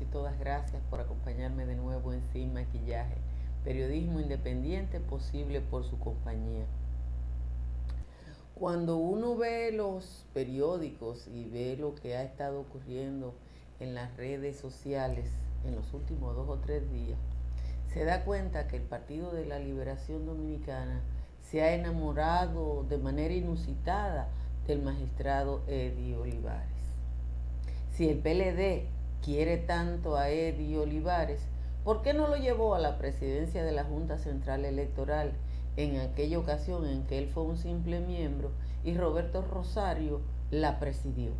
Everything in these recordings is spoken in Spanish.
y todas gracias por acompañarme de nuevo en Sin Maquillaje, periodismo independiente posible por su compañía. Cuando uno ve los periódicos y ve lo que ha estado ocurriendo en las redes sociales en los últimos dos o tres días, se da cuenta que el Partido de la Liberación Dominicana se ha enamorado de manera inusitada del magistrado Eddie Olivares. Si el PLD quiere tanto a Eddie Olivares, ¿por qué no lo llevó a la presidencia de la Junta Central Electoral en aquella ocasión en que él fue un simple miembro y Roberto Rosario la presidió?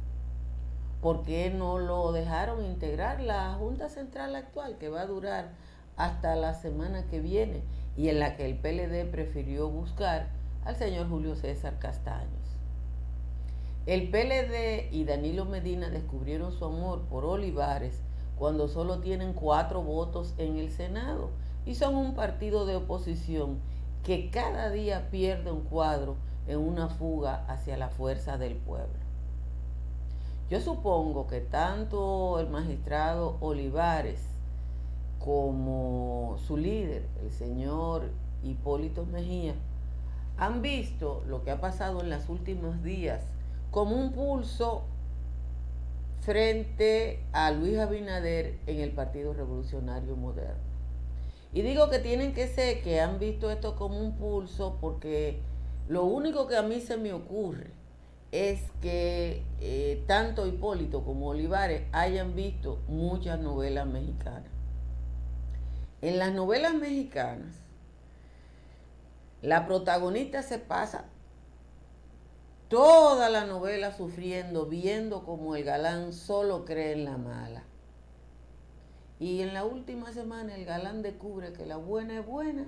¿Por qué no lo dejaron integrar la Junta Central actual que va a durar hasta la semana que viene y en la que el PLD prefirió buscar al señor Julio César Castaños? El PLD y Danilo Medina descubrieron su amor por Olivares cuando solo tienen cuatro votos en el Senado y son un partido de oposición que cada día pierde un cuadro en una fuga hacia la fuerza del pueblo. Yo supongo que tanto el magistrado Olivares como su líder, el señor Hipólito Mejía, han visto lo que ha pasado en los últimos días como un pulso frente a Luis Abinader en el Partido Revolucionario Moderno. Y digo que tienen que ser que han visto esto como un pulso porque lo único que a mí se me ocurre es que eh, tanto Hipólito como Olivares hayan visto muchas novelas mexicanas. En las novelas mexicanas, la protagonista se pasa toda la novela sufriendo, viendo como el galán solo cree en la mala. Y en la última semana el galán descubre que la buena es buena,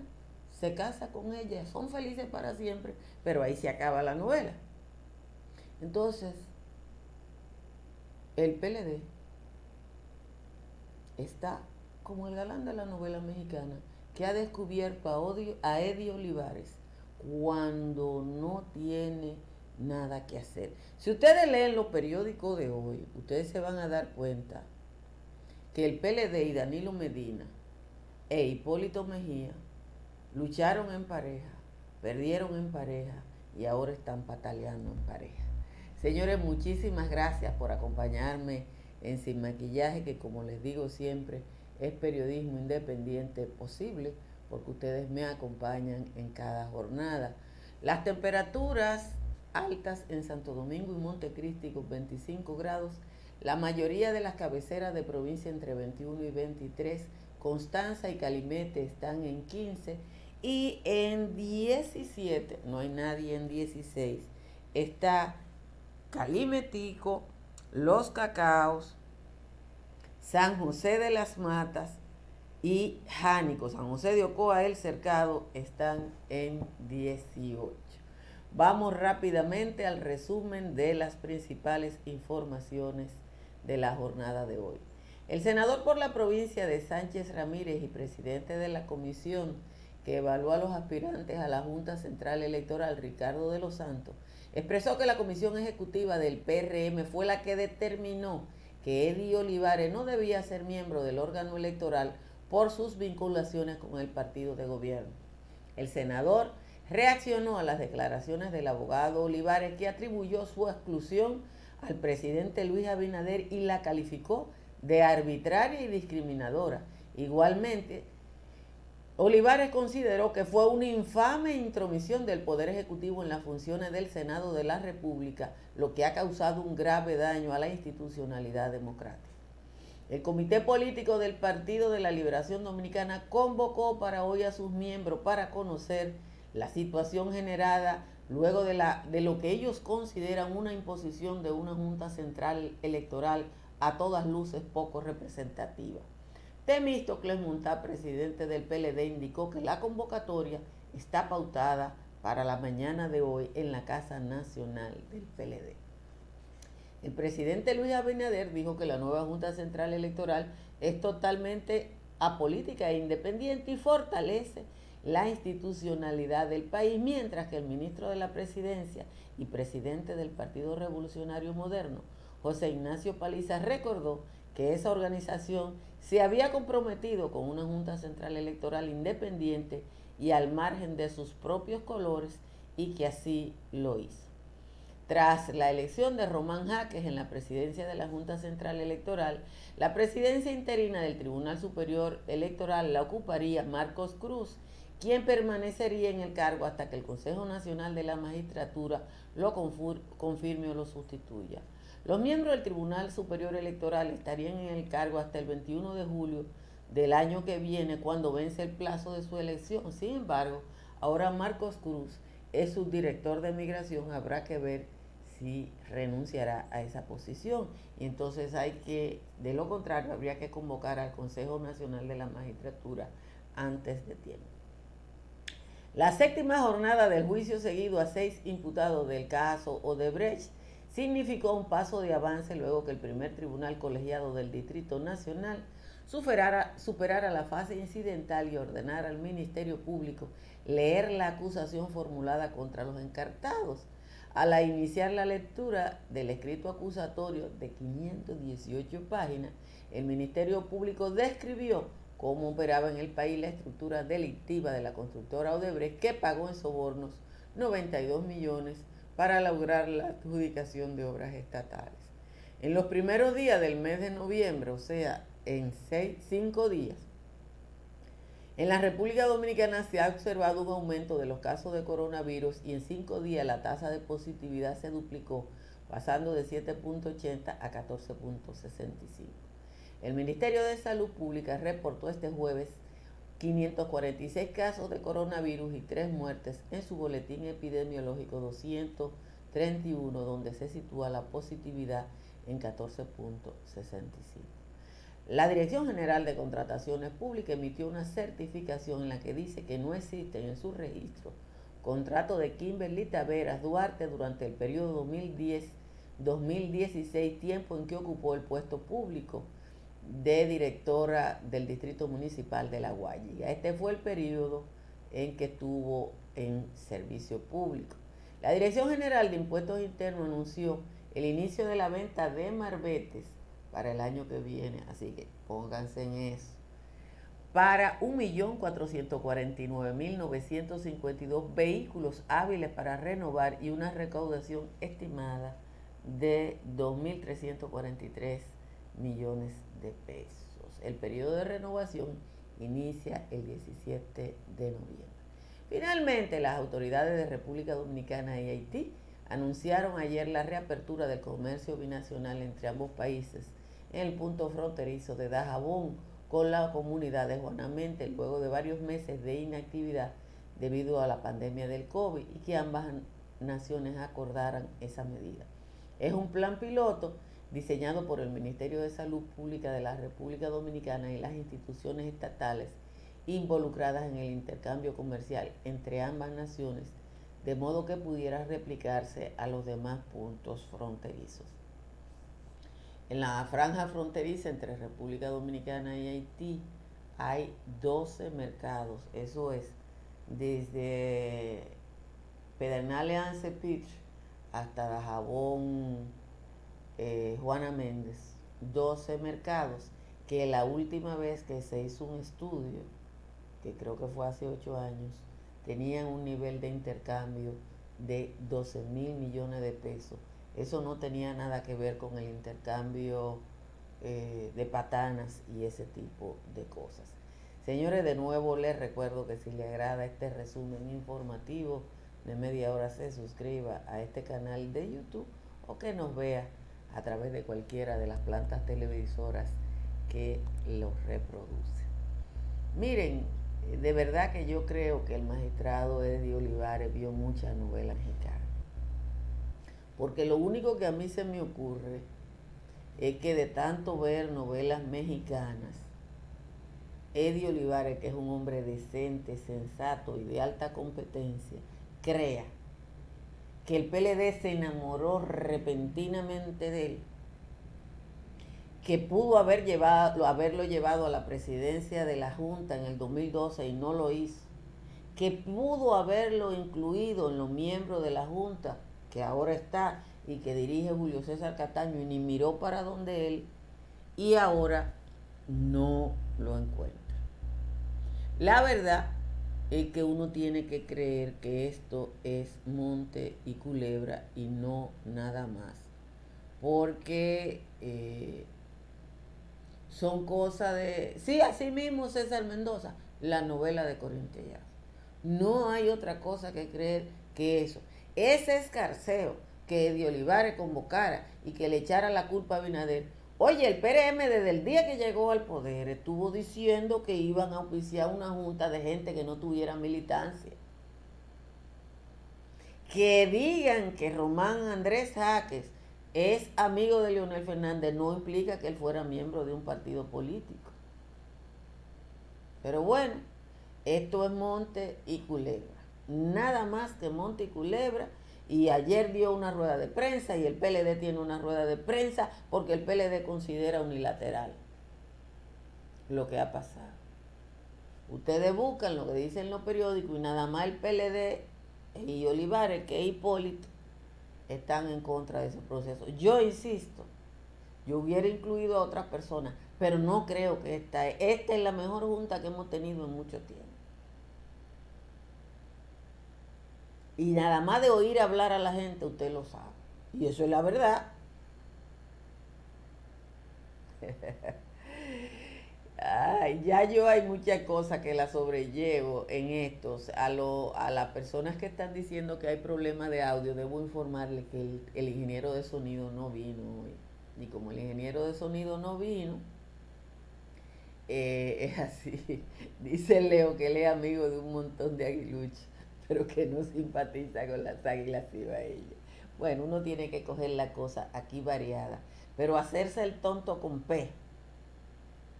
se casa con ella, son felices para siempre, pero ahí se acaba la novela. Entonces, el PLD está como el galán de la novela mexicana que ha descubierto a, a Eddie Olivares cuando no tiene nada que hacer. Si ustedes leen los periódicos de hoy, ustedes se van a dar cuenta que el PLD y Danilo Medina e Hipólito Mejía lucharon en pareja, perdieron en pareja y ahora están pataleando en pareja. Señores, muchísimas gracias por acompañarme en Sin Maquillaje, que como les digo siempre, es periodismo independiente posible, porque ustedes me acompañan en cada jornada. Las temperaturas altas en Santo Domingo y Montecristi con 25 grados. La mayoría de las cabeceras de provincia entre 21 y 23. Constanza y Calimete están en 15. Y en 17, no hay nadie en 16, está Calimetico, Los Cacaos, San José de las Matas y Jánico. San José de Ocoa, El Cercado, están en 18. Vamos rápidamente al resumen de las principales informaciones de la jornada de hoy. El senador por la provincia de Sánchez Ramírez y presidente de la comisión que evalúa a los aspirantes a la Junta Central Electoral, Ricardo de los Santos, expresó que la comisión ejecutiva del PRM fue la que determinó que Eddie Olivares no debía ser miembro del órgano electoral por sus vinculaciones con el partido de gobierno. El senador reaccionó a las declaraciones del abogado Olivares que atribuyó su exclusión al presidente Luis Abinader y la calificó de arbitraria y discriminadora. Igualmente, Olivares consideró que fue una infame intromisión del Poder Ejecutivo en las funciones del Senado de la República, lo que ha causado un grave daño a la institucionalidad democrática. El Comité Político del Partido de la Liberación Dominicana convocó para hoy a sus miembros para conocer la situación generada luego de, la, de lo que ellos consideran una imposición de una Junta Central Electoral a todas luces poco representativa. Temístocles Montá, presidente del PLD, indicó que la convocatoria está pautada para la mañana de hoy en la Casa Nacional del PLD. El presidente Luis Abinader dijo que la nueva Junta Central Electoral es totalmente apolítica e independiente y fortalece la institucionalidad del país, mientras que el ministro de la Presidencia y presidente del Partido Revolucionario Moderno, José Ignacio Paliza, recordó que esa organización se había comprometido con una Junta Central Electoral independiente y al margen de sus propios colores y que así lo hizo. Tras la elección de Román Jaques en la presidencia de la Junta Central Electoral, la presidencia interina del Tribunal Superior Electoral la ocuparía Marcos Cruz, quien permanecería en el cargo hasta que el Consejo Nacional de la Magistratura lo confirme o lo sustituya. Los miembros del Tribunal Superior Electoral estarían en el cargo hasta el 21 de julio del año que viene, cuando vence el plazo de su elección. Sin embargo, ahora Marcos Cruz es subdirector de migración, habrá que ver si renunciará a esa posición. Y entonces hay que, de lo contrario, habría que convocar al Consejo Nacional de la Magistratura antes de tiempo. La séptima jornada del juicio seguido a seis imputados del caso Odebrecht significó un paso de avance luego que el primer tribunal colegiado del Distrito Nacional superara, la fase incidental y ordenara al Ministerio Público leer la acusación formulada contra los encartados. Al iniciar la lectura del escrito acusatorio de 518 páginas, el Ministerio Público describió cómo operaba en el país la estructura delictiva de la constructora Odebrecht que pagó en sobornos 92 millones para lograr la adjudicación de obras estatales. En los primeros días del mes de noviembre, o sea, en seis, cinco días, en la República Dominicana se ha observado un aumento de los casos de coronavirus y en cinco días la tasa de positividad se duplicó, pasando de 7.80 a 14.65. El Ministerio de Salud Pública reportó este jueves 546 casos de coronavirus y 3 muertes en su boletín epidemiológico 231, donde se sitúa la positividad en 14.65. La Dirección General de Contrataciones Públicas emitió una certificación en la que dice que no existen en su registro contratos de Kimberly Taveras Duarte durante el periodo 2010-2016, tiempo en que ocupó el puesto público de directora del Distrito Municipal de La Guayiga. Este fue el periodo en que estuvo en servicio público. La Dirección General de Impuestos Internos anunció el inicio de la venta de marbetes para el año que viene, así que pónganse en eso. Para 1.449.952 vehículos hábiles para renovar y una recaudación estimada de 2.343 millones pesos. El periodo de renovación inicia el 17 de noviembre. Finalmente, las autoridades de República Dominicana y Haití anunciaron ayer la reapertura del comercio binacional entre ambos países en el punto fronterizo de Dajabón con la comunidad de Juanamente luego de varios meses de inactividad debido a la pandemia del COVID y que ambas naciones acordaran esa medida. Es un plan piloto diseñado por el Ministerio de Salud Pública de la República Dominicana y las instituciones estatales involucradas en el intercambio comercial entre ambas naciones, de modo que pudiera replicarse a los demás puntos fronterizos. En la franja fronteriza entre República Dominicana y Haití hay 12 mercados, eso es, desde Pedernales Ancepich hasta Jabón eh, Juana Méndez, 12 mercados, que la última vez que se hizo un estudio, que creo que fue hace 8 años, tenían un nivel de intercambio de 12 mil millones de pesos. Eso no tenía nada que ver con el intercambio eh, de patanas y ese tipo de cosas. Señores, de nuevo les recuerdo que si les agrada este resumen informativo de media hora se suscriba a este canal de YouTube o que nos vea a través de cualquiera de las plantas televisoras que los reproduce. Miren, de verdad que yo creo que el magistrado Eddie Olivares vio muchas novelas mexicanas. Porque lo único que a mí se me ocurre es que de tanto ver novelas mexicanas, Eddie Olivares, que es un hombre decente, sensato y de alta competencia, crea que el PLD se enamoró repentinamente de él, que pudo haber llevado, haberlo llevado a la presidencia de la Junta en el 2012 y no lo hizo, que pudo haberlo incluido en los miembros de la Junta, que ahora está y que dirige Julio César Cataño y ni miró para donde él, y ahora no lo encuentra. La verdad es que uno tiene que creer que esto es monte y culebra y no nada más. Porque eh, son cosas de... Sí, así mismo César Mendoza, la novela de Corintellado. No hay otra cosa que creer que eso. Ese escarceo que Eddie Olivares convocara y que le echara la culpa a Binader. Oye, el PRM desde el día que llegó al poder estuvo diciendo que iban a oficiar una junta de gente que no tuviera militancia. Que digan que Román Andrés Jaques es amigo de Leonel Fernández no implica que él fuera miembro de un partido político. Pero bueno, esto es Monte y Culebra. Nada más que Monte y Culebra. Y ayer dio una rueda de prensa y el PLD tiene una rueda de prensa porque el PLD considera unilateral lo que ha pasado. Ustedes buscan lo que dicen los periódicos y nada más el PLD y Olivares, que Hipólito, están en contra de ese proceso. Yo insisto, yo hubiera incluido a otras personas, pero no creo que esta, esta es la mejor junta que hemos tenido en mucho tiempo. Y nada más de oír hablar a la gente, usted lo sabe. Y eso es la verdad. Ay, ya yo hay muchas cosas que la sobrellevo en estos. A, a las personas que están diciendo que hay problemas de audio, debo informarle que el, ingeniero de sonido no vino hoy. Y como el ingeniero de sonido no vino, eh, es así. Dice Leo que él es amigo de un montón de aguiluchos, pero que no simpatiza con las águilas ella. Bueno, uno tiene que coger la cosa aquí variada, pero hacerse el tonto con P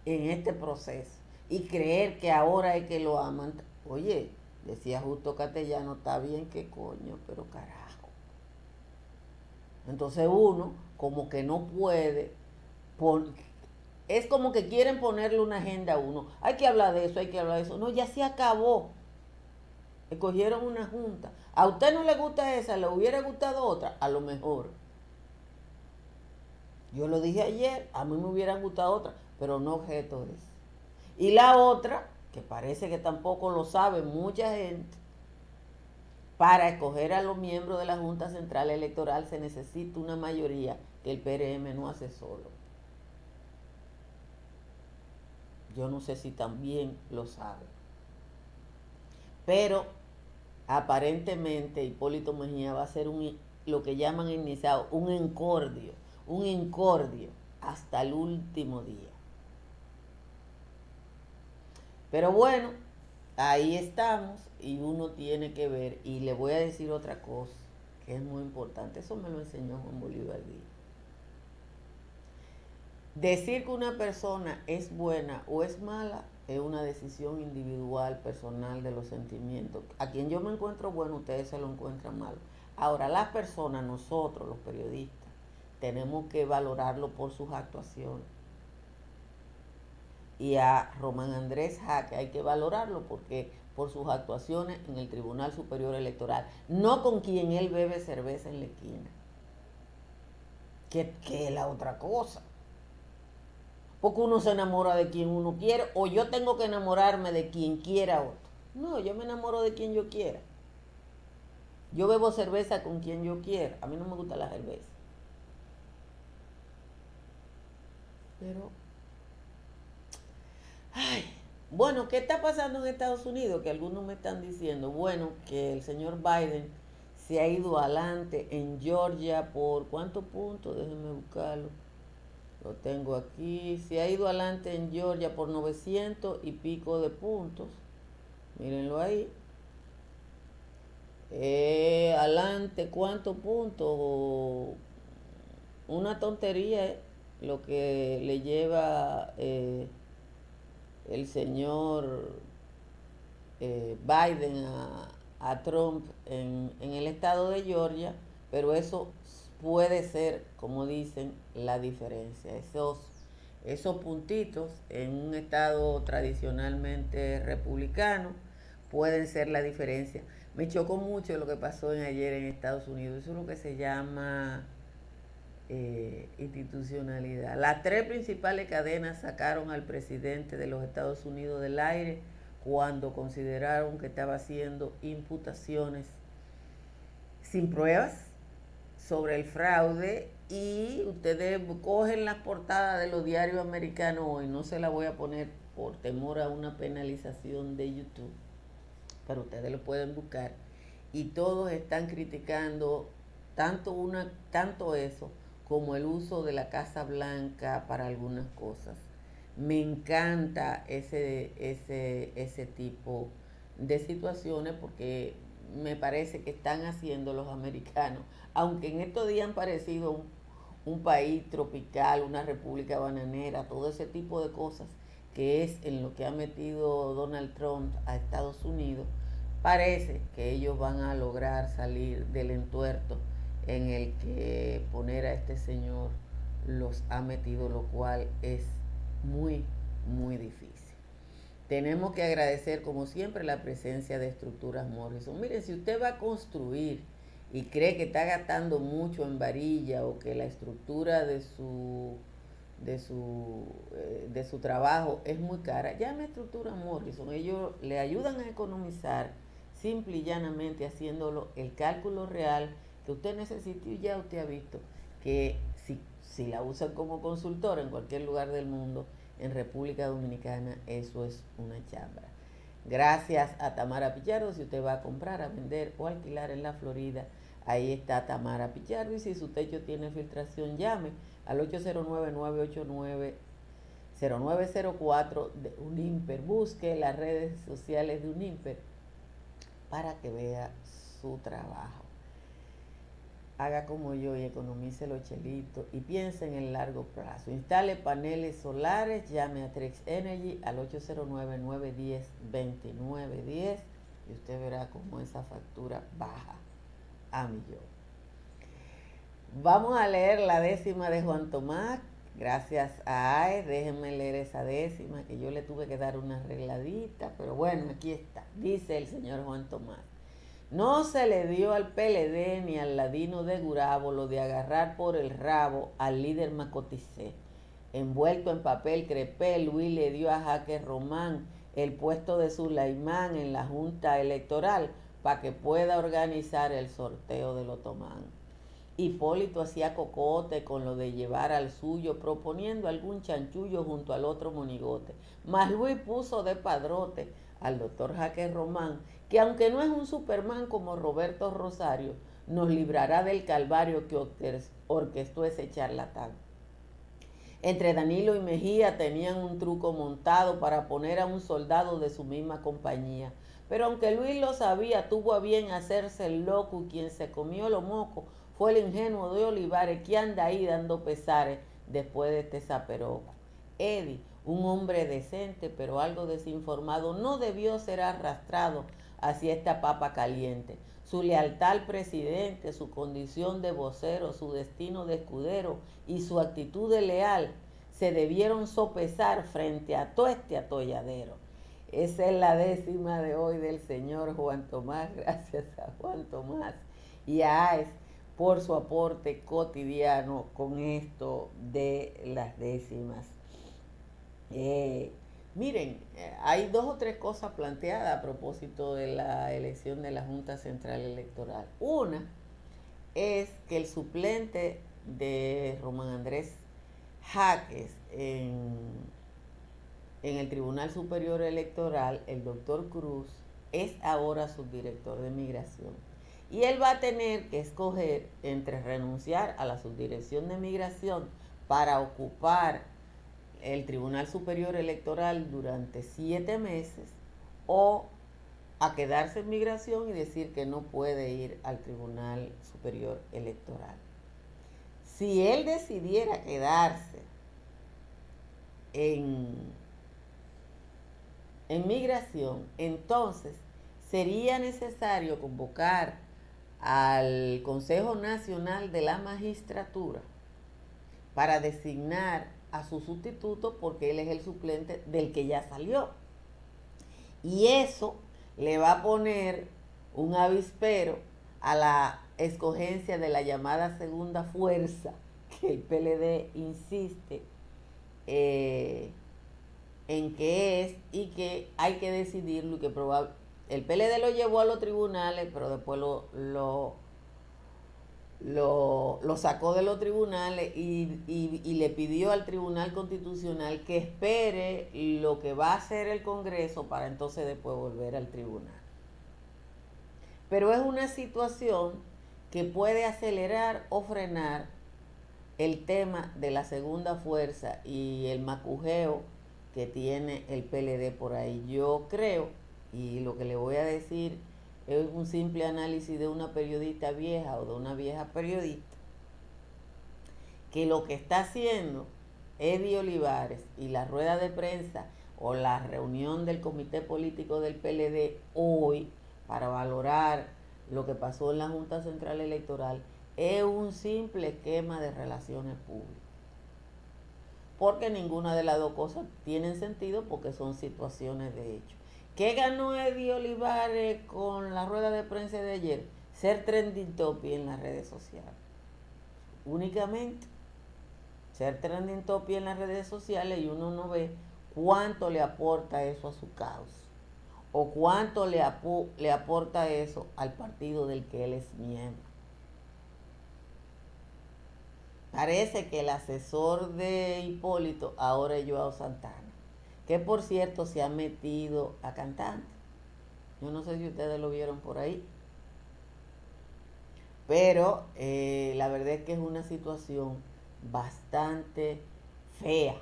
en este proceso y creer que ahora es que lo aman. Oye, decía justo Castellano, está bien que coño, pero carajo. Entonces uno como que no puede, es como que quieren ponerle una agenda a uno. Hay que hablar de eso, hay que hablar de eso. No, ya se acabó. Escogieron una junta. A usted no le gusta esa, le hubiera gustado otra, a lo mejor. Yo lo dije ayer, a mí me hubiera gustado otra pero no objeto. Y la otra, que parece que tampoco lo sabe mucha gente, para escoger a los miembros de la Junta Central Electoral se necesita una mayoría que el PRM no hace solo. Yo no sé si también lo sabe. Pero aparentemente Hipólito Mejía va a ser lo que llaman iniciado un encordio, un encordio hasta el último día. Pero bueno, ahí estamos y uno tiene que ver. Y le voy a decir otra cosa que es muy importante. Eso me lo enseñó Juan Bolívar Díaz. Decir que una persona es buena o es mala es una decisión individual, personal de los sentimientos. A quien yo me encuentro bueno, ustedes se lo encuentran malo. Ahora, las personas, nosotros, los periodistas, tenemos que valorarlo por sus actuaciones y a Román Andrés Jaque hay que valorarlo porque por sus actuaciones en el Tribunal Superior Electoral, no con quien él bebe cerveza en la esquina, que, que es la otra cosa. Porque uno se enamora de quien uno quiere, o yo tengo que enamorarme de quien quiera otro. No, yo me enamoro de quien yo quiera. Yo bebo cerveza con quien yo quiera. A mí no me gusta la cerveza. Pero Ay, bueno, ¿qué está pasando en Estados Unidos? Que algunos me están diciendo, bueno, que el señor Biden se ha ido adelante en Georgia por cuántos puntos, déjenme buscarlo. Lo tengo aquí. Se ha ido adelante en Georgia por 900 y pico de puntos. Mírenlo ahí. Eh, adelante, ¿cuántos puntos? Una tontería, ¿eh? Lo que le lleva eh, el señor Biden a, Trump en, el estado de Georgia, pero eso puede ser, como dicen, la diferencia. Esos, esos puntitos en un estado tradicionalmente republicano pueden ser la diferencia. Me chocó mucho lo que pasó en ayer en Estados Unidos. Eso es lo que se llama eh, institucionalidad. Las tres principales cadenas sacaron al presidente de los Estados Unidos del aire cuando consideraron que estaba haciendo imputaciones sin pruebas sobre el fraude y ustedes cogen las portadas de los diarios americanos hoy, no se la voy a poner por temor a una penalización de YouTube, pero ustedes lo pueden buscar y todos están criticando tanto una tanto eso como el uso de la Casa Blanca para algunas cosas. Me encanta ese, ese, ese tipo de situaciones porque me parece que están haciendo los americanos, aunque en estos días han parecido un, un país tropical, una república bananera, todo ese tipo de cosas que es en lo que ha metido Donald Trump a Estados Unidos, parece que ellos van a lograr salir del entuerto en el que poner a este señor los ha metido, lo cual es muy, muy difícil. Tenemos que agradecer, como siempre, la presencia de estructuras Morrison. Miren, si usted va a construir y cree que está gastando mucho en varilla o que la estructura de su de su, eh, de su trabajo es muy cara, llame a estructura Morrison. Ellos le ayudan a economizar simple y llanamente haciéndolo el cálculo real que usted necesita y ya usted ha visto que si, si la usan como consultora en cualquier lugar del mundo, en República Dominicana, eso es una chambra. Gracias a Tamara Pichardo, si usted va a comprar, a vender o alquilar en la Florida, ahí está Tamara Pichardo y si su techo tiene filtración, llame al 809-989-0904 de Unimper. Busque las redes sociales de Unimper para que vea su trabajo haga como yo y economice los chelitos y piense en el largo plazo. Instale paneles solares, llame a Trex Energy al 809-910-2910 y usted verá cómo esa factura baja a millón. Vamos a leer la décima de Juan Tomás. Gracias a AE, déjenme leer esa décima, que yo le tuve que dar una arregladita, pero bueno, aquí está. Dice el señor Juan Tomás. No se le dio al PLD ni al ladino de Gurabo lo de agarrar por el rabo al líder Macoticé. Envuelto en papel crepé, Luis le dio a Jaque Román el puesto de Sulaimán en la Junta Electoral para que pueda organizar el sorteo del otomán. Hipólito hacía cocote con lo de llevar al suyo, proponiendo algún chanchullo junto al otro monigote. Mas Luis puso de padrote al doctor Jaque Román que aunque no es un Superman como Roberto Rosario, nos librará del calvario que orquestó ese charlatán. Entre Danilo y Mejía tenían un truco montado para poner a un soldado de su misma compañía. Pero aunque Luis lo sabía, tuvo a bien hacerse el loco y quien se comió lo moco fue el ingenuo de Olivares que anda ahí dando pesares después de este zaperoco. Eddie, un hombre decente pero algo desinformado, no debió ser arrastrado hacia esta papa caliente. Su lealtad al presidente, su condición de vocero, su destino de escudero y su actitud de leal se debieron sopesar frente a todo este atolladero. Esa es la décima de hoy del señor Juan Tomás. Gracias a Juan Tomás y a AES por su aporte cotidiano con esto de las décimas. Eh, Miren, eh, hay dos o tres cosas planteadas a propósito de la elección de la Junta Central Electoral. Una es que el suplente de Román Andrés Jaques en, en el Tribunal Superior Electoral, el doctor Cruz, es ahora subdirector de migración. Y él va a tener que escoger entre renunciar a la subdirección de migración para ocupar el Tribunal Superior Electoral durante siete meses o a quedarse en migración y decir que no puede ir al Tribunal Superior Electoral. Si él decidiera quedarse en, en migración, entonces sería necesario convocar al Consejo Nacional de la Magistratura para designar a su sustituto porque él es el suplente del que ya salió. Y eso le va a poner un avispero a la escogencia de la llamada segunda fuerza que el PLD insiste eh, en qué es y que hay que decidirlo y que probable, el PLD lo llevó a los tribunales, pero después lo, lo, sacó de los tribunales y, y, le pidió al Tribunal Constitucional que espere lo que va a hacer el Congreso para entonces después volver al tribunal. Pero es una situación que puede acelerar o frenar el tema de la segunda fuerza y el macujeo que tiene el PLD por ahí. Yo creo, y lo que le voy a decir es un simple análisis de una periodista vieja o de una vieja periodista, que lo que está haciendo Eddie Olivares y la rueda de prensa o la reunión del comité político del PLD hoy para valorar lo que pasó en la Junta Central Electoral es un simple esquema de relaciones públicas. Porque ninguna de las dos cosas tienen sentido porque son situaciones de hecho. ¿Qué ganó Eddie Olivares con la rueda de prensa de ayer? Ser trending topic en las redes sociales. Únicamente. Ser trending topic en las redes sociales y uno no ve cuánto le aporta eso a su causa. O cuánto le, le aporta eso al partido del que él es miembro. Parece que el asesor de Hipólito ahora es Joao Santana que por cierto se ha metido a cantante. Yo no sé si ustedes lo vieron por ahí. Pero eh, la verdad es que es una situación bastante fea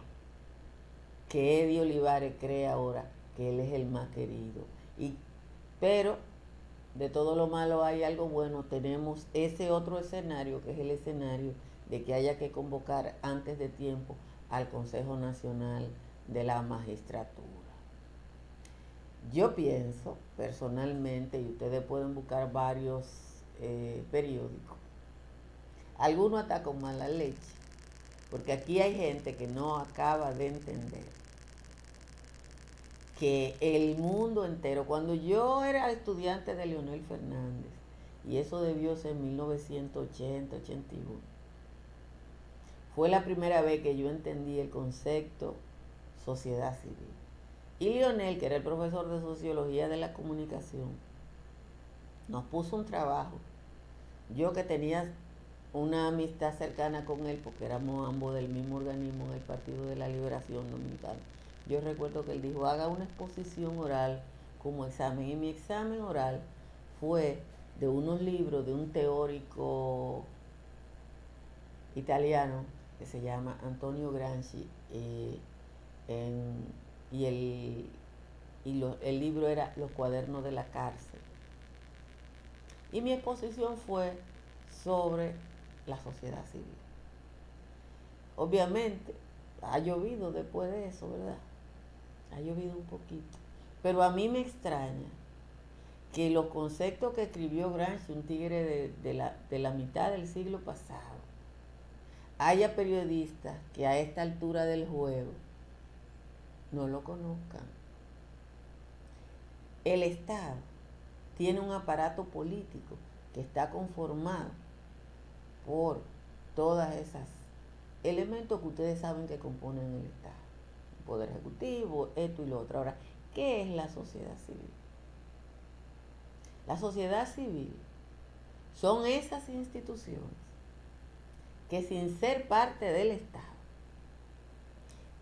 que Eddie Olivares cree ahora que él es el más querido. Y, pero de todo lo malo hay algo bueno. Tenemos ese otro escenario que es el escenario de que haya que convocar antes de tiempo al Consejo Nacional de la magistratura. Yo pienso personalmente, y ustedes pueden buscar varios eh, periódicos, algunos hasta con mala leche, porque aquí hay gente que no acaba de entender que el mundo entero, cuando yo era estudiante de Leonel Fernández, y eso debió ser en 1980, 81, fue la primera vez que yo entendí el concepto sociedad civil. Y Lionel, que era el profesor de sociología de la comunicación, nos puso un trabajo. Yo que tenía una amistad cercana con él, porque éramos ambos del mismo organismo en el Partido de la Liberación Dominicana. Yo recuerdo que él dijo, haga una exposición oral como examen. Y mi examen oral fue de unos libros de un teórico italiano que se llama Antonio Gramsci. Eh, y el, y el libro era Los cuadernos de la cárcel. Y mi exposición fue sobre la sociedad civil. Obviamente, ha llovido después de eso, ¿verdad? Ha llovido un poquito. Pero a mí me extraña que los conceptos que escribió Gramsci, un tigre de, la, de la mitad del siglo pasado, haya periodistas que a esta altura del juego no lo conozcan. El Estado tiene un aparato político que está conformado por todas esas elementos que ustedes saben que componen el Estado. El Poder Ejecutivo, esto y lo otro. Ahora, ¿qué es la sociedad civil? La sociedad civil son esas instituciones que sin ser parte del Estado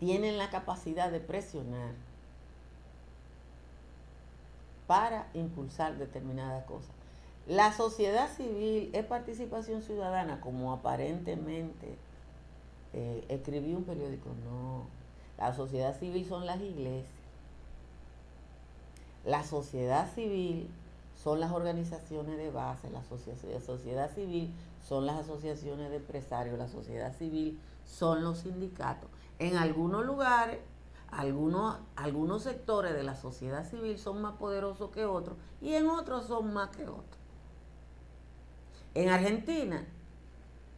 tienen la capacidad de presionar para impulsar determinadas cosas. La sociedad civil es participación ciudadana, como aparentemente eh, escribí un periódico. No, la sociedad civil son las iglesias. La sociedad civil son las organizaciones de base, la sociedad civil son las asociaciones de empresarios, la sociedad civil son los sindicatos. En algunos lugares, algunos, algunos sectores de la sociedad civil son más poderosos que otros y en otros son más que otros. En Argentina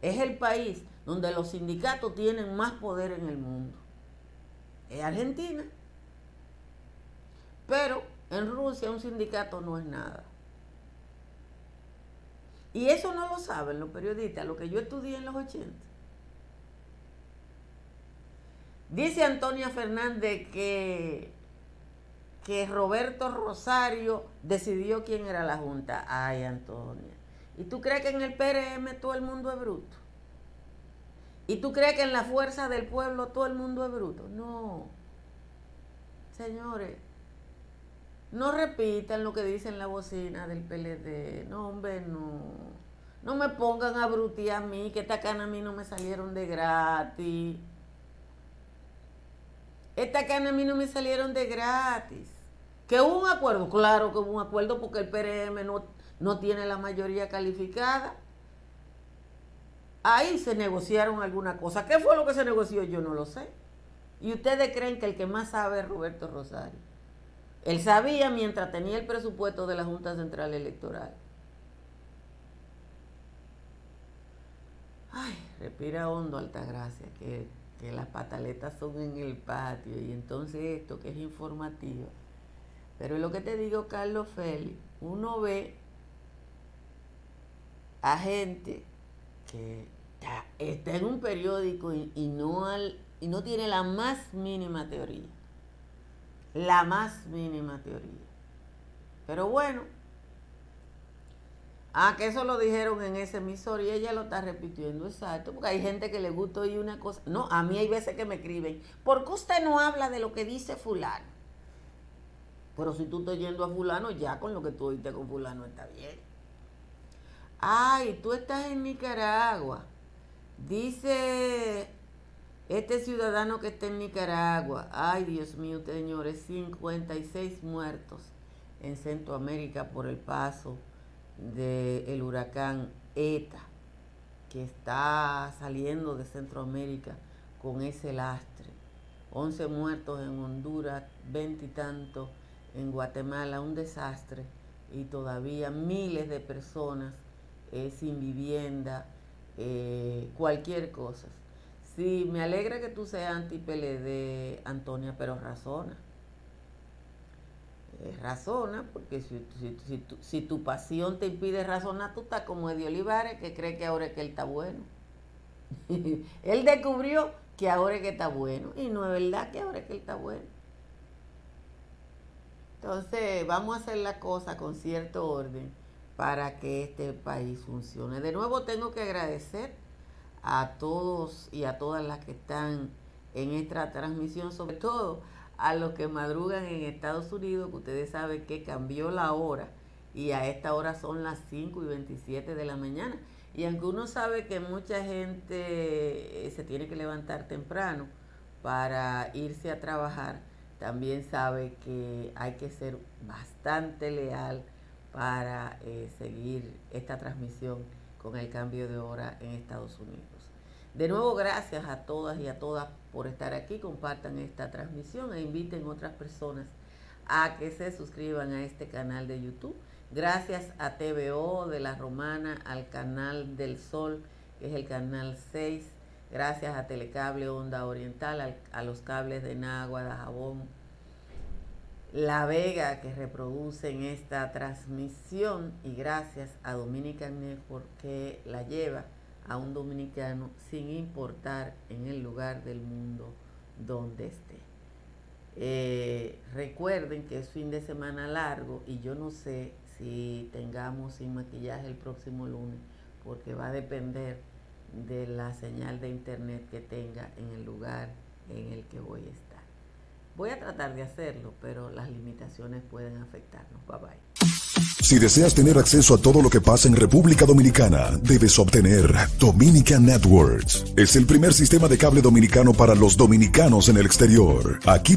es el país donde los sindicatos tienen más poder en el mundo. Es Argentina. Pero en Rusia un sindicato no es nada. Y eso no lo saben los periodistas, lo que yo estudié en los 80. Dice Antonia Fernández que, que Roberto Rosario decidió quién era la Junta. Ay, Antonia. ¿Y tú crees que en el PRM todo el mundo es bruto? ¿Y tú crees que en la fuerza del pueblo todo el mundo es bruto? No. Señores, no repitan lo que dicen la bocina del PLD. No, hombre, no. No me pongan a brutear a mí, que esta cana a mí no me salieron de gratis. Esta cana a mí no me salieron de gratis. Que hubo un acuerdo, claro que hubo un acuerdo porque el PRM no, no tiene la mayoría calificada. Ahí se negociaron alguna cosa. ¿Qué fue lo que se negoció? Yo no lo sé. Y ustedes creen que el que más sabe es Roberto Rosario. Él sabía mientras tenía el presupuesto de la Junta Central Electoral. Ay, respira hondo, Altagracia, que, que las pataletas son en el patio y entonces esto que es informativo. Pero lo que te digo, Carlos Félix, uno ve a gente que está, en un periódico y, no al, y no tiene la más mínima teoría. La más mínima teoría. Pero bueno, ah, que eso lo dijeron en ese emisor y ella lo está repitiendo, exacto, porque hay gente que le gusta oír una cosa. No, a mí hay veces que me escriben, ¿por qué usted no habla de lo que dice fulano? Pero si tú estás yendo a fulano, ya con lo que tú oíste con fulano está bien. Ay, tú estás en Nicaragua. Dice este ciudadano que está en Nicaragua, ay Dios mío, señores, 56 muertos en Centroamérica por el paso del huracán ETA, que está saliendo de Centroamérica con ese lastre. 11 muertos en Honduras, 20 y tantos en Guatemala, un desastre, y todavía miles de personas eh, sin vivienda, eh, cualquier cosa. Sí, me alegra que tú seas anti-PLD, Antonia, pero razona. Eh, razona, porque si, si, tu, si, tu, pasión te impide razonar, tú estás como Eddie Olivares, que cree que ahora es que él está bueno. él descubrió que ahora es que está bueno, y no es verdad que ahora es que él está bueno. Entonces, vamos a hacer la cosa con cierto orden para que este país funcione. De nuevo tengo que agradecer a todos y a todas las que están en esta transmisión, sobre todo a los que madrugan en Estados Unidos, que ustedes saben que cambió la hora y a esta hora son las 5 y 27 de la mañana. Y aunque uno sabe que mucha gente eh, se tiene que levantar temprano para irse a trabajar, también sabe que hay que ser bastante leal para eh, seguir esta transmisión con el cambio de hora en Estados Unidos. De nuevo, gracias a todas y a todas por estar aquí. Compartan esta transmisión e inviten otras personas a que se suscriban a este canal de YouTube. Gracias a TVO de la Romana, al canal del Sol, que es el canal 6. Gracias a Telecable Onda Oriental, a los cables de Nagua, de Jabón, la Vega que reproducen esta transmisión y gracias a Dominican Network que la lleva a un dominicano sin importar en el lugar del mundo donde esté. Eh, recuerden que es fin de semana largo y yo no sé si tengamos sin maquillaje el próximo lunes porque va a depender de la señal de internet que tenga en el lugar en el que voy a estar. Voy a tratar de hacerlo, pero las limitaciones pueden afectarnos. Bye bye. Si deseas tener acceso a todo lo que pasa en República Dominicana, debes obtener Dominican Networks. Es el primer sistema de cable dominicano para los dominicanos en el exterior. Aquí